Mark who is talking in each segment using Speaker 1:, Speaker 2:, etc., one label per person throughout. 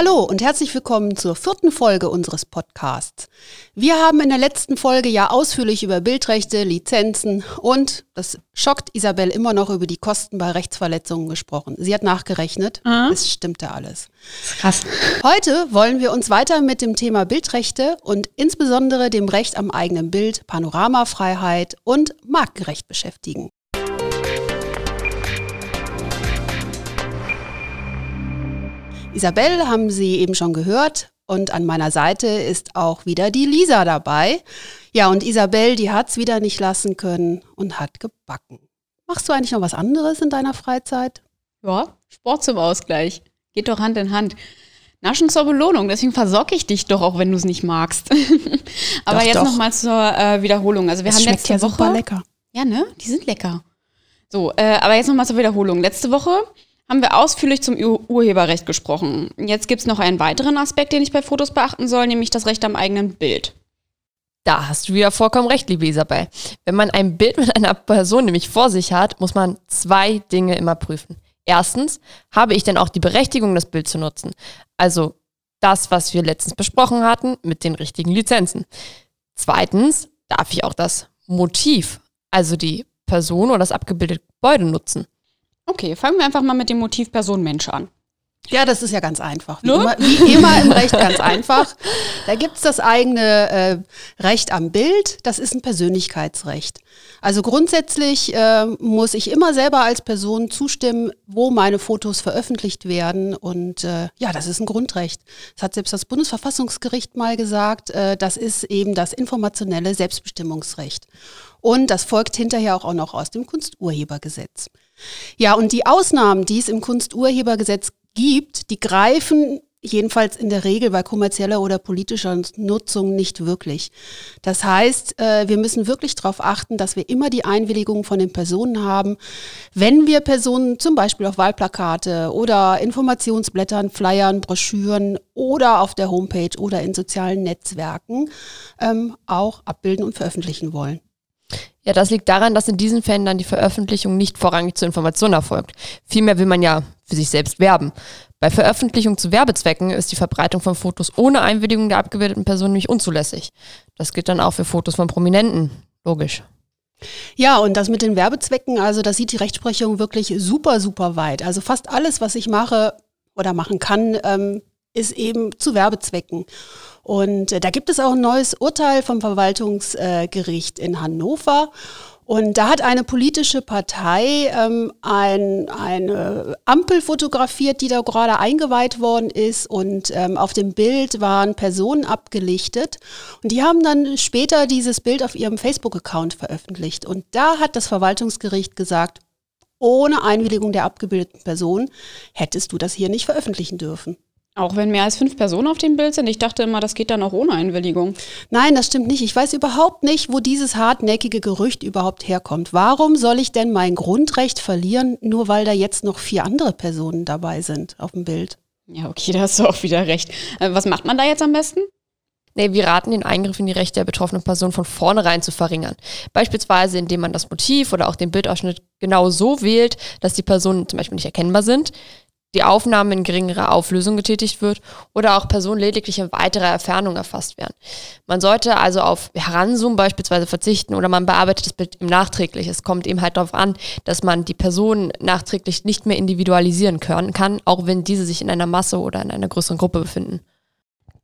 Speaker 1: Hallo und herzlich willkommen zur vierten Folge unseres Podcasts. Wir haben in der letzten Folge ja ausführlich über Bildrechte, Lizenzen und, das schockt Isabel immer noch, über die Kosten bei Rechtsverletzungen gesprochen. Sie hat nachgerechnet, mhm. es stimmte alles.
Speaker 2: Krass.
Speaker 1: Heute wollen wir uns weiter mit dem Thema Bildrechte und insbesondere dem Recht am eigenen Bild, Panoramafreiheit und Marktgerecht beschäftigen. Isabel haben Sie eben schon gehört und an meiner Seite ist auch wieder die Lisa dabei. Ja, und Isabel, die hat es wieder nicht lassen können und hat gebacken. Machst du eigentlich noch was anderes in deiner Freizeit?
Speaker 2: Ja, Sport zum Ausgleich. Geht doch Hand in Hand. Naschen zur Belohnung, deswegen versorge ich dich doch, auch wenn du es nicht magst. Aber doch, jetzt nochmal zur äh, Wiederholung. Also wir das haben letzte ja Woche.
Speaker 1: Super lecker.
Speaker 2: Ja, ne? Die sind lecker. So, äh, aber jetzt nochmal zur Wiederholung. Letzte Woche haben wir ausführlich zum Ur Urheberrecht gesprochen. Jetzt gibt es noch einen weiteren Aspekt, den ich bei Fotos beachten soll, nämlich das Recht am eigenen Bild.
Speaker 3: Da hast du wieder vollkommen recht, liebe Isabel. Wenn man ein Bild mit einer Person nämlich vor sich hat, muss man zwei Dinge immer prüfen. Erstens, habe ich denn auch die Berechtigung, das Bild zu nutzen? Also das, was wir letztens besprochen hatten, mit den richtigen Lizenzen. Zweitens, darf ich auch das Motiv, also die Person oder das abgebildete Gebäude nutzen?
Speaker 2: Okay, fangen wir einfach mal mit dem Motiv Person Mensch an.
Speaker 1: Ja, das ist ja ganz einfach. Wie, ne? immer, wie immer, im Recht ganz einfach. Da gibt es das eigene äh, Recht am Bild, das ist ein Persönlichkeitsrecht. Also grundsätzlich äh, muss ich immer selber als Person zustimmen, wo meine Fotos veröffentlicht werden. Und äh, ja, das ist ein Grundrecht. Das hat selbst das Bundesverfassungsgericht mal gesagt. Äh, das ist eben das informationelle Selbstbestimmungsrecht. Und das folgt hinterher auch noch aus dem Kunsturhebergesetz. Ja, und die Ausnahmen, die es im Kunsturhebergesetz gibt, die greifen jedenfalls in der Regel bei kommerzieller oder politischer Nutzung nicht wirklich. Das heißt, äh, wir müssen wirklich darauf achten, dass wir immer die Einwilligung von den Personen haben, wenn wir Personen zum Beispiel auf Wahlplakate oder Informationsblättern, Flyern, Broschüren oder auf der Homepage oder in sozialen Netzwerken ähm, auch abbilden und veröffentlichen wollen.
Speaker 3: Ja, das liegt daran, dass in diesen Fällen dann die Veröffentlichung nicht vorrangig zur Information erfolgt. Vielmehr will man ja für sich selbst werben. Bei Veröffentlichung zu Werbezwecken ist die Verbreitung von Fotos ohne Einwilligung der abgebildeten Person nämlich unzulässig. Das gilt dann auch für Fotos von Prominenten. Logisch.
Speaker 1: Ja, und das mit den Werbezwecken, also das sieht die Rechtsprechung wirklich super, super weit. Also fast alles, was ich mache oder machen kann, ähm, ist eben zu Werbezwecken. Und äh, da gibt es auch ein neues Urteil vom Verwaltungsgericht äh, in Hannover. Und da hat eine politische Partei ähm, ein, eine Ampel fotografiert, die da gerade eingeweiht worden ist. Und ähm, auf dem Bild waren Personen abgelichtet. Und die haben dann später dieses Bild auf ihrem Facebook-Account veröffentlicht. Und da hat das Verwaltungsgericht gesagt, ohne Einwilligung der abgebildeten Person hättest du das hier nicht veröffentlichen dürfen.
Speaker 2: Auch wenn mehr als fünf Personen auf dem Bild sind? Ich dachte immer, das geht dann auch ohne Einwilligung.
Speaker 1: Nein, das stimmt nicht. Ich weiß überhaupt nicht, wo dieses hartnäckige Gerücht überhaupt herkommt. Warum soll ich denn mein Grundrecht verlieren, nur weil da jetzt noch vier andere Personen dabei sind auf dem Bild?
Speaker 2: Ja, okay, da hast du auch wieder recht. Äh, was macht man da jetzt am besten?
Speaker 3: Nee, wir raten den Eingriff in die Rechte der betroffenen Person von vornherein zu verringern. Beispielsweise, indem man das Motiv oder auch den Bildausschnitt genau so wählt, dass die Personen zum Beispiel nicht erkennbar sind, die Aufnahme in geringerer Auflösung getätigt wird oder auch Personen lediglich in weiterer Entfernung erfasst werden. Man sollte also auf Heranzoomen beispielsweise verzichten oder man bearbeitet das Bild nachträglich. Es kommt eben halt darauf an, dass man die Person nachträglich nicht mehr individualisieren können, kann, auch wenn diese sich in einer Masse oder in einer größeren Gruppe befinden.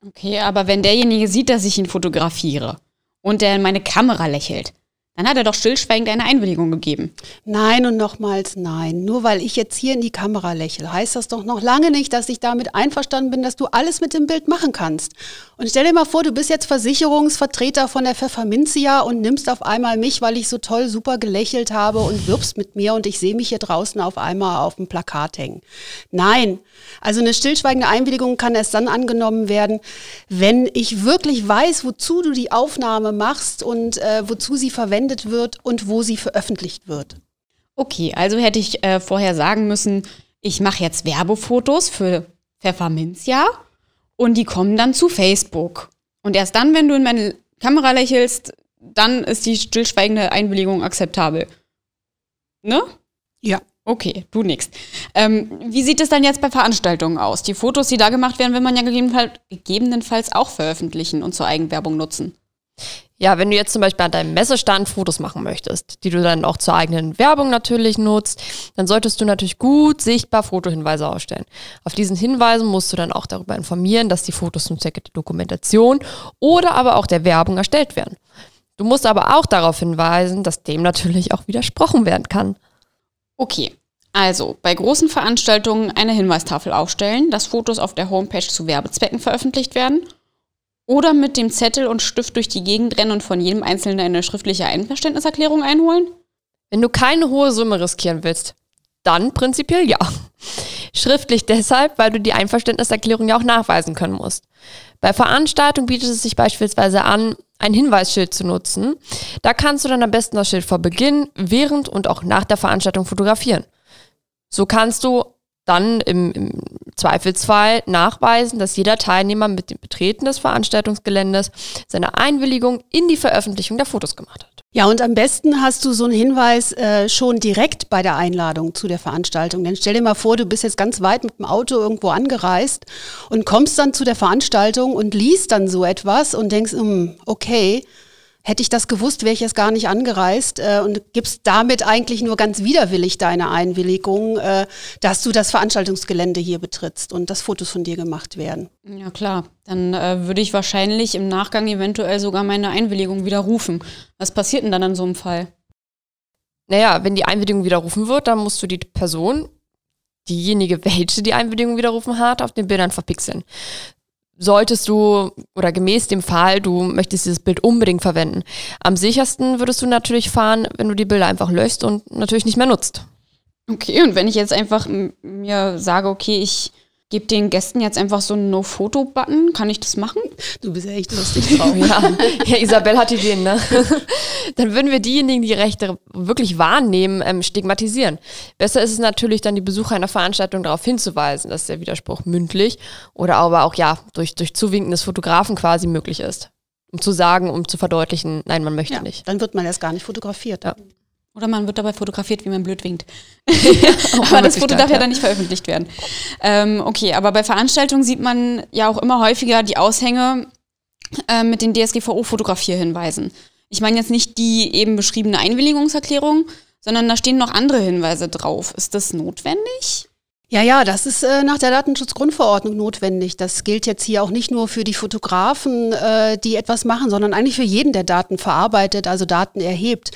Speaker 2: Okay, aber wenn derjenige sieht, dass ich ihn fotografiere und der in meine Kamera lächelt, dann hat er doch stillschweigend eine Einwilligung gegeben.
Speaker 1: Nein und nochmals nein. Nur weil ich jetzt hier in die Kamera lächle, heißt das doch noch lange nicht, dass ich damit einverstanden bin, dass du alles mit dem Bild machen kannst. Und stell dir mal vor, du bist jetzt Versicherungsvertreter von der Pfefferminzia und nimmst auf einmal mich, weil ich so toll super gelächelt habe und wirbst mit mir und ich sehe mich hier draußen auf einmal auf dem Plakat hängen. Nein, also eine stillschweigende Einwilligung kann erst dann angenommen werden, wenn ich wirklich weiß, wozu du die Aufnahme machst und äh, wozu sie verwendet wird und wo sie veröffentlicht wird.
Speaker 2: Okay, also hätte ich äh, vorher sagen müssen, ich mache jetzt Werbefotos für Pfefferminzia und die kommen dann zu Facebook. Und erst dann, wenn du in meine Kamera lächelst, dann ist die stillschweigende Einwilligung akzeptabel. Ne?
Speaker 1: Ja.
Speaker 2: Okay, du nix. Ähm, wie sieht es dann jetzt bei Veranstaltungen aus? Die Fotos, die da gemacht werden, will man ja gegebenenfalls auch veröffentlichen und zur Eigenwerbung nutzen.
Speaker 3: Ja, wenn du jetzt zum Beispiel an deinem Messestand Fotos machen möchtest, die du dann auch zur eigenen Werbung natürlich nutzt, dann solltest du natürlich gut sichtbar Fotohinweise ausstellen. Auf diesen Hinweisen musst du dann auch darüber informieren, dass die Fotos zum Zwecke der Dokumentation oder aber auch der Werbung erstellt werden. Du musst aber auch darauf hinweisen, dass dem natürlich auch widersprochen werden kann.
Speaker 2: Okay, also bei großen Veranstaltungen eine Hinweistafel aufstellen, dass Fotos auf der Homepage zu Werbezwecken veröffentlicht werden oder mit dem Zettel und Stift durch die Gegend rennen und von jedem Einzelnen eine schriftliche Einverständniserklärung einholen?
Speaker 3: Wenn du keine hohe Summe riskieren willst, dann prinzipiell ja. Schriftlich deshalb, weil du die Einverständniserklärung ja auch nachweisen können musst. Bei Veranstaltungen bietet es sich beispielsweise an, ein Hinweisschild zu nutzen. Da kannst du dann am besten das Schild vor Beginn, während und auch nach der Veranstaltung fotografieren. So kannst du dann im, im, Zweifelsfall nachweisen, dass jeder Teilnehmer mit dem Betreten des Veranstaltungsgeländes seine Einwilligung in die Veröffentlichung der Fotos gemacht hat.
Speaker 1: Ja, und am besten hast du so einen Hinweis äh, schon direkt bei der Einladung zu der Veranstaltung. Denn stell dir mal vor, du bist jetzt ganz weit mit dem Auto irgendwo angereist und kommst dann zu der Veranstaltung und liest dann so etwas und denkst, hm, okay, hätte ich das gewusst, wäre ich jetzt gar nicht angereist äh, und gibst damit eigentlich nur ganz widerwillig deine Einwilligung, äh, dass du das Veranstaltungsgelände hier betrittst und dass Fotos von dir gemacht werden.
Speaker 2: Ja klar, dann äh, würde ich wahrscheinlich im Nachgang eventuell sogar meine Einwilligung widerrufen. Was passiert denn dann in so einem Fall?
Speaker 3: Naja, wenn die Einwilligung widerrufen wird, dann musst du die Person, diejenige, welche die Einwilligung widerrufen hat, auf den Bildern verpixeln solltest du oder gemäß dem Fall, du möchtest dieses Bild unbedingt verwenden. Am sichersten würdest du natürlich fahren, wenn du die Bilder einfach löscht und natürlich nicht mehr nutzt.
Speaker 2: Okay, und wenn ich jetzt einfach mir sage, okay, ich gebe den Gästen jetzt einfach so einen No-Foto-Button. Kann ich das machen?
Speaker 1: Du bist ja echt lustig drauf.
Speaker 3: ja. ja, Isabel hat Ideen, ne? dann würden wir diejenigen, die Rechte wirklich wahrnehmen, ähm, stigmatisieren. Besser ist es natürlich dann, die Besucher einer Veranstaltung darauf hinzuweisen, dass der Widerspruch mündlich oder aber auch ja durch, durch Zuwinken des Fotografen quasi möglich ist. Um zu sagen, um zu verdeutlichen, nein, man möchte
Speaker 1: ja,
Speaker 3: nicht.
Speaker 1: Dann wird man erst gar nicht fotografiert. Ja.
Speaker 2: Oder man wird dabei fotografiert, wie man blöd winkt. aber das Foto darf ja dann nicht veröffentlicht werden. Ähm, okay, aber bei Veranstaltungen sieht man ja auch immer häufiger die Aushänge äh, mit den DSGVO-Fotografierhinweisen. Ich meine jetzt nicht die eben beschriebene Einwilligungserklärung, sondern da stehen noch andere Hinweise drauf. Ist das notwendig?
Speaker 1: Ja, ja, das ist äh, nach der Datenschutzgrundverordnung notwendig. Das gilt jetzt hier auch nicht nur für die Fotografen, äh, die etwas machen, sondern eigentlich für jeden, der Daten verarbeitet, also Daten erhebt.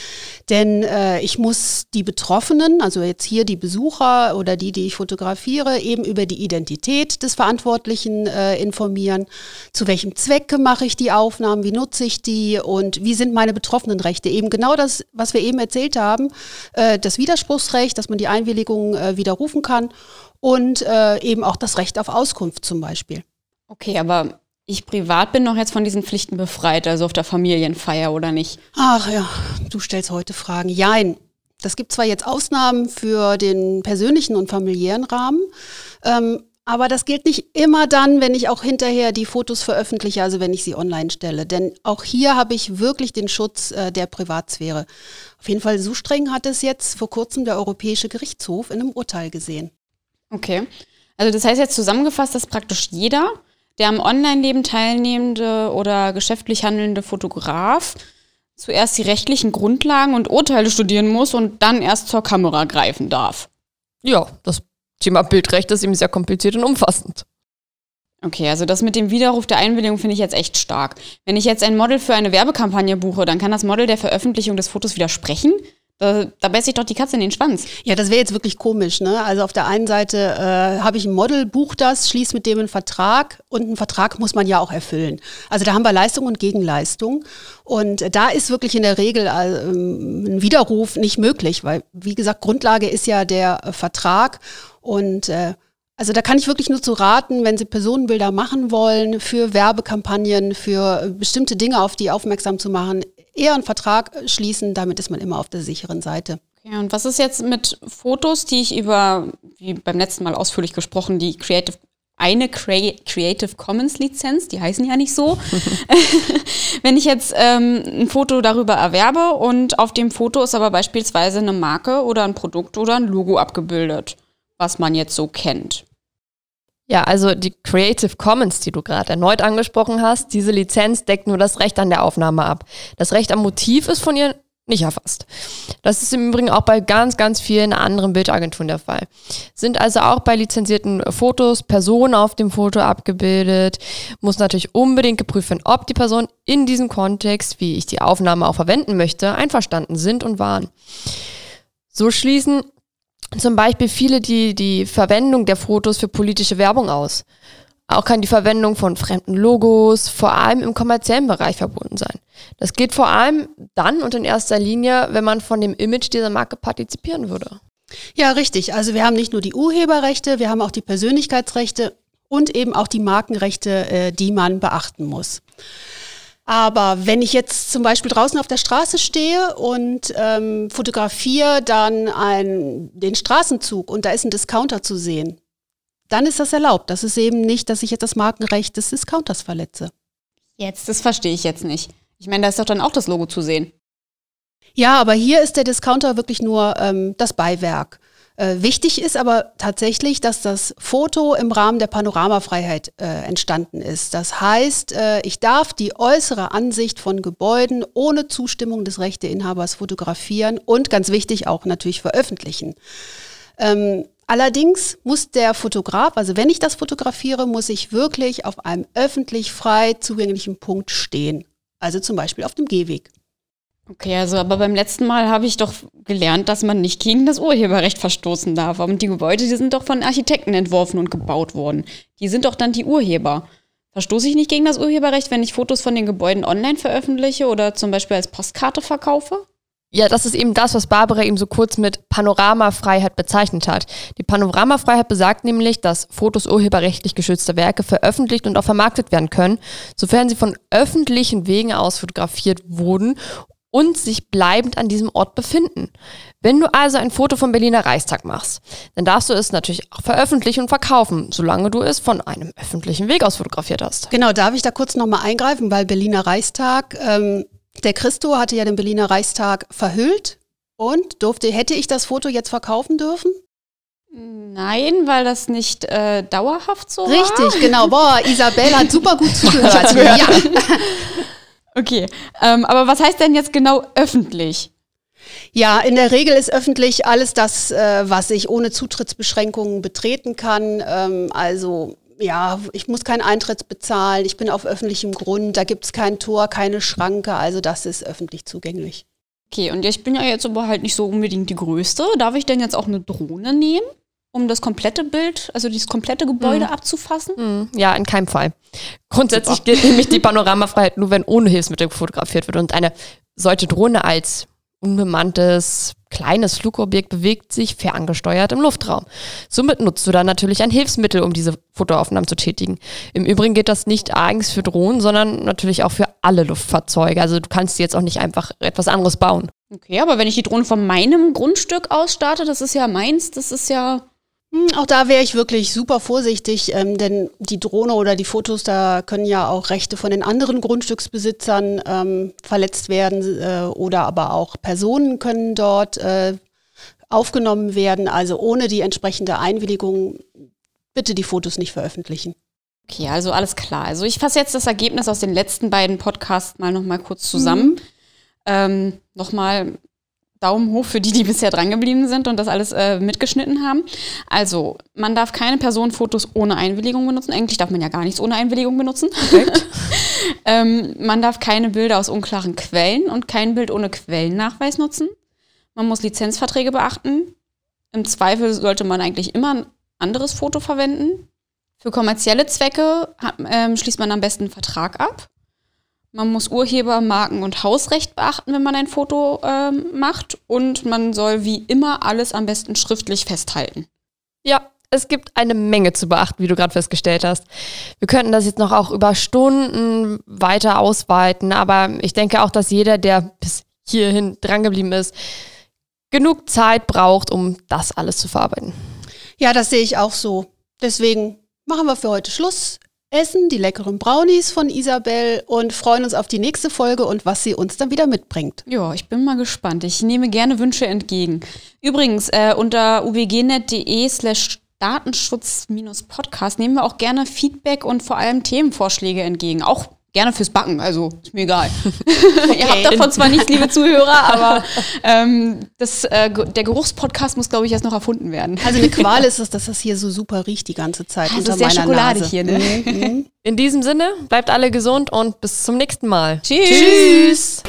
Speaker 1: Denn äh, ich muss die Betroffenen, also jetzt hier die Besucher oder die, die ich fotografiere, eben über die Identität des Verantwortlichen äh, informieren. Zu welchem Zwecke mache ich die Aufnahmen? Wie nutze ich die? Und wie sind meine betroffenen Rechte? Eben genau das, was wir eben erzählt haben, äh, das Widerspruchsrecht, dass man die Einwilligung äh, widerrufen kann und äh, eben auch das Recht auf Auskunft zum Beispiel.
Speaker 2: Okay, aber ich privat bin noch jetzt von diesen Pflichten befreit, also auf der Familienfeier oder nicht?
Speaker 1: Ach ja, du stellst heute Fragen. Jein. Das gibt zwar jetzt Ausnahmen für den persönlichen und familiären Rahmen, ähm, aber das gilt nicht immer dann, wenn ich auch hinterher die Fotos veröffentliche, also wenn ich sie online stelle. Denn auch hier habe ich wirklich den Schutz äh, der Privatsphäre. Auf jeden Fall so streng hat es jetzt vor kurzem der Europäische Gerichtshof in einem Urteil gesehen.
Speaker 2: Okay. Also das heißt jetzt zusammengefasst, dass praktisch jeder, der am Online-Leben teilnehmende oder geschäftlich handelnde Fotograf zuerst die rechtlichen Grundlagen und Urteile studieren muss und dann erst zur Kamera greifen darf.
Speaker 3: Ja, das Thema Bildrecht ist eben sehr kompliziert und umfassend.
Speaker 2: Okay, also das mit dem Widerruf der Einwilligung finde ich jetzt echt stark. Wenn ich jetzt ein Model für eine Werbekampagne buche, dann kann das Model der Veröffentlichung des Fotos widersprechen. Da, da beißt sich doch die Katze in den Schwanz.
Speaker 1: Ja, das wäre jetzt wirklich komisch. Ne? Also auf der einen Seite äh, habe ich ein Model, buch das, schließe mit dem einen Vertrag und einen Vertrag muss man ja auch erfüllen. Also da haben wir Leistung und Gegenleistung. Und da ist wirklich in der Regel äh, ein Widerruf nicht möglich, weil, wie gesagt, Grundlage ist ja der äh, Vertrag und äh, also da kann ich wirklich nur zu raten, wenn Sie Personenbilder machen wollen für Werbekampagnen, für bestimmte Dinge, auf die aufmerksam zu machen, eher einen Vertrag schließen, damit ist man immer auf der sicheren Seite.
Speaker 2: Okay, und was ist jetzt mit Fotos, die ich über, wie beim letzten Mal ausführlich gesprochen, die Creative eine Creative Commons Lizenz, die heißen ja nicht so. Wenn ich jetzt ähm, ein Foto darüber erwerbe und auf dem Foto ist aber beispielsweise eine Marke oder ein Produkt oder ein Logo abgebildet, was man jetzt so kennt.
Speaker 3: Ja, also die Creative Commons, die du gerade erneut angesprochen hast, diese Lizenz deckt nur das Recht an der Aufnahme ab. Das Recht am Motiv ist von ihr nicht erfasst. Das ist im Übrigen auch bei ganz, ganz vielen anderen Bildagenturen der Fall. Sind also auch bei lizenzierten Fotos Personen auf dem Foto abgebildet, muss natürlich unbedingt geprüft werden, ob die Personen in diesem Kontext, wie ich die Aufnahme auch verwenden möchte, einverstanden sind und waren. So schließen zum Beispiel viele die, die Verwendung der Fotos für politische Werbung aus. Auch kann die Verwendung von fremden Logos vor allem im kommerziellen Bereich verbunden sein. Das geht vor allem dann und in erster Linie, wenn man von dem Image dieser Marke partizipieren würde.
Speaker 1: Ja, richtig. Also wir haben nicht nur die Urheberrechte, wir haben auch die Persönlichkeitsrechte und eben auch die Markenrechte, äh, die man beachten muss. Aber wenn ich jetzt zum Beispiel draußen auf der Straße stehe und ähm, fotografiere dann ein, den Straßenzug und da ist ein Discounter zu sehen, dann ist das erlaubt. Das ist eben nicht, dass ich jetzt das Markenrecht des Discounters verletze.
Speaker 2: Jetzt, das verstehe ich jetzt nicht. Ich meine, da ist doch dann auch das Logo zu sehen.
Speaker 1: Ja, aber hier ist der Discounter wirklich nur ähm, das Beiwerk. Äh, wichtig ist aber tatsächlich, dass das Foto im Rahmen der Panoramafreiheit äh, entstanden ist. Das heißt, äh, ich darf die äußere Ansicht von Gebäuden ohne Zustimmung des Rechteinhabers fotografieren und ganz wichtig auch natürlich veröffentlichen. Ähm, Allerdings muss der Fotograf, also wenn ich das fotografiere, muss ich wirklich auf einem öffentlich frei zugänglichen Punkt stehen. Also zum Beispiel auf dem Gehweg.
Speaker 2: Okay, also aber beim letzten Mal habe ich doch gelernt, dass man nicht gegen das Urheberrecht verstoßen darf. Und die Gebäude, die sind doch von Architekten entworfen und gebaut worden. Die sind doch dann die Urheber. Verstoße ich nicht gegen das Urheberrecht, wenn ich Fotos von den Gebäuden online veröffentliche oder zum Beispiel als Postkarte verkaufe?
Speaker 3: Ja, das ist eben das, was Barbara eben so kurz mit Panoramafreiheit bezeichnet hat. Die Panoramafreiheit besagt nämlich, dass Fotos urheberrechtlich geschützter Werke veröffentlicht und auch vermarktet werden können, sofern sie von öffentlichen Wegen aus fotografiert wurden und sich bleibend an diesem Ort befinden. Wenn du also ein Foto vom Berliner Reichstag machst, dann darfst du es natürlich auch veröffentlichen und verkaufen, solange du es von einem öffentlichen Weg aus fotografiert hast.
Speaker 1: Genau, darf ich da kurz nochmal eingreifen, weil Berliner Reichstag ähm, der Christo hatte ja den Berliner Reichstag verhüllt und durfte, hätte ich das Foto jetzt verkaufen dürfen?
Speaker 2: Nein, weil das nicht äh, dauerhaft so
Speaker 1: Richtig,
Speaker 2: war.
Speaker 1: Richtig, genau. Boah, Isabel hat super gut zugehört. ja.
Speaker 2: Okay, ähm, aber was heißt denn jetzt genau öffentlich?
Speaker 1: Ja, in der Regel ist öffentlich alles das, äh, was ich ohne Zutrittsbeschränkungen betreten kann. Ähm, also ja, ich muss keinen Eintritt bezahlen, ich bin auf öffentlichem Grund, da gibt es kein Tor, keine Schranke, also das ist öffentlich zugänglich.
Speaker 2: Okay, und ich bin ja jetzt aber halt nicht so unbedingt die Größte. Darf ich denn jetzt auch eine Drohne nehmen, um das komplette Bild, also dieses komplette Gebäude mhm. abzufassen?
Speaker 3: Mhm. Ja, in keinem Fall. Grundsätzlich Super. gilt nämlich die Panoramafreiheit nur, wenn ohne Hilfsmittel fotografiert wird. Und eine solche Drohne als unbemanntes kleines Flugobjekt bewegt sich ferngesteuert im Luftraum. Somit nutzt du dann natürlich ein Hilfsmittel, um diese Fotoaufnahmen zu tätigen. Im Übrigen geht das nicht eigens für Drohnen, sondern natürlich auch für alle Luftfahrzeuge. Also du kannst jetzt auch nicht einfach etwas anderes bauen.
Speaker 2: Okay, aber wenn ich die Drohne von meinem Grundstück aus starte, das ist ja meins, das ist ja
Speaker 1: auch da wäre ich wirklich super vorsichtig, ähm, denn die Drohne oder die Fotos, da können ja auch Rechte von den anderen Grundstücksbesitzern ähm, verletzt werden äh, oder aber auch Personen können dort äh, aufgenommen werden. Also ohne die entsprechende Einwilligung bitte die Fotos nicht veröffentlichen.
Speaker 2: Okay, also alles klar. Also ich fasse jetzt das Ergebnis aus den letzten beiden Podcasts mal nochmal kurz zusammen. Mhm. Ähm, nochmal Daumen hoch für die, die bisher drangeblieben sind und das alles äh, mitgeschnitten haben. Also, man darf keine Personenfotos ohne Einwilligung benutzen. Eigentlich darf man ja gar nichts ohne Einwilligung benutzen. ähm, man darf keine Bilder aus unklaren Quellen und kein Bild ohne Quellennachweis nutzen. Man muss Lizenzverträge beachten. Im Zweifel sollte man eigentlich immer ein anderes Foto verwenden. Für kommerzielle Zwecke ähm, schließt man am besten einen Vertrag ab. Man muss Urheber, Marken und Hausrecht beachten, wenn man ein Foto ähm, macht. Und man soll wie immer alles am besten schriftlich festhalten.
Speaker 3: Ja, es gibt eine Menge zu beachten, wie du gerade festgestellt hast. Wir könnten das jetzt noch auch über Stunden weiter ausweiten, aber ich denke auch, dass jeder, der bis hierhin drangeblieben ist, genug Zeit braucht, um das alles zu verarbeiten.
Speaker 1: Ja, das sehe ich auch so. Deswegen machen wir für heute Schluss. Essen die leckeren Brownies von Isabel und freuen uns auf die nächste Folge und was sie uns dann wieder mitbringt.
Speaker 2: Ja, ich bin mal gespannt. Ich nehme gerne Wünsche entgegen. Übrigens, äh, unter ubgnet.de slash Datenschutz-Podcast nehmen wir auch gerne Feedback und vor allem Themenvorschläge entgegen. Auch gerne fürs Backen, also ist mir egal. Okay. Ihr habt davon zwar nichts, liebe Zuhörer, aber ähm, das, äh, der Geruchspodcast muss, glaube ich, erst noch erfunden werden.
Speaker 1: Also eine Qual ist es, dass das hier so super riecht die ganze Zeit.
Speaker 2: Das ist sehr schokoladig Nase. hier, ne?
Speaker 3: In diesem Sinne, bleibt alle gesund und bis zum nächsten Mal.
Speaker 2: Tschüss. Tschüss.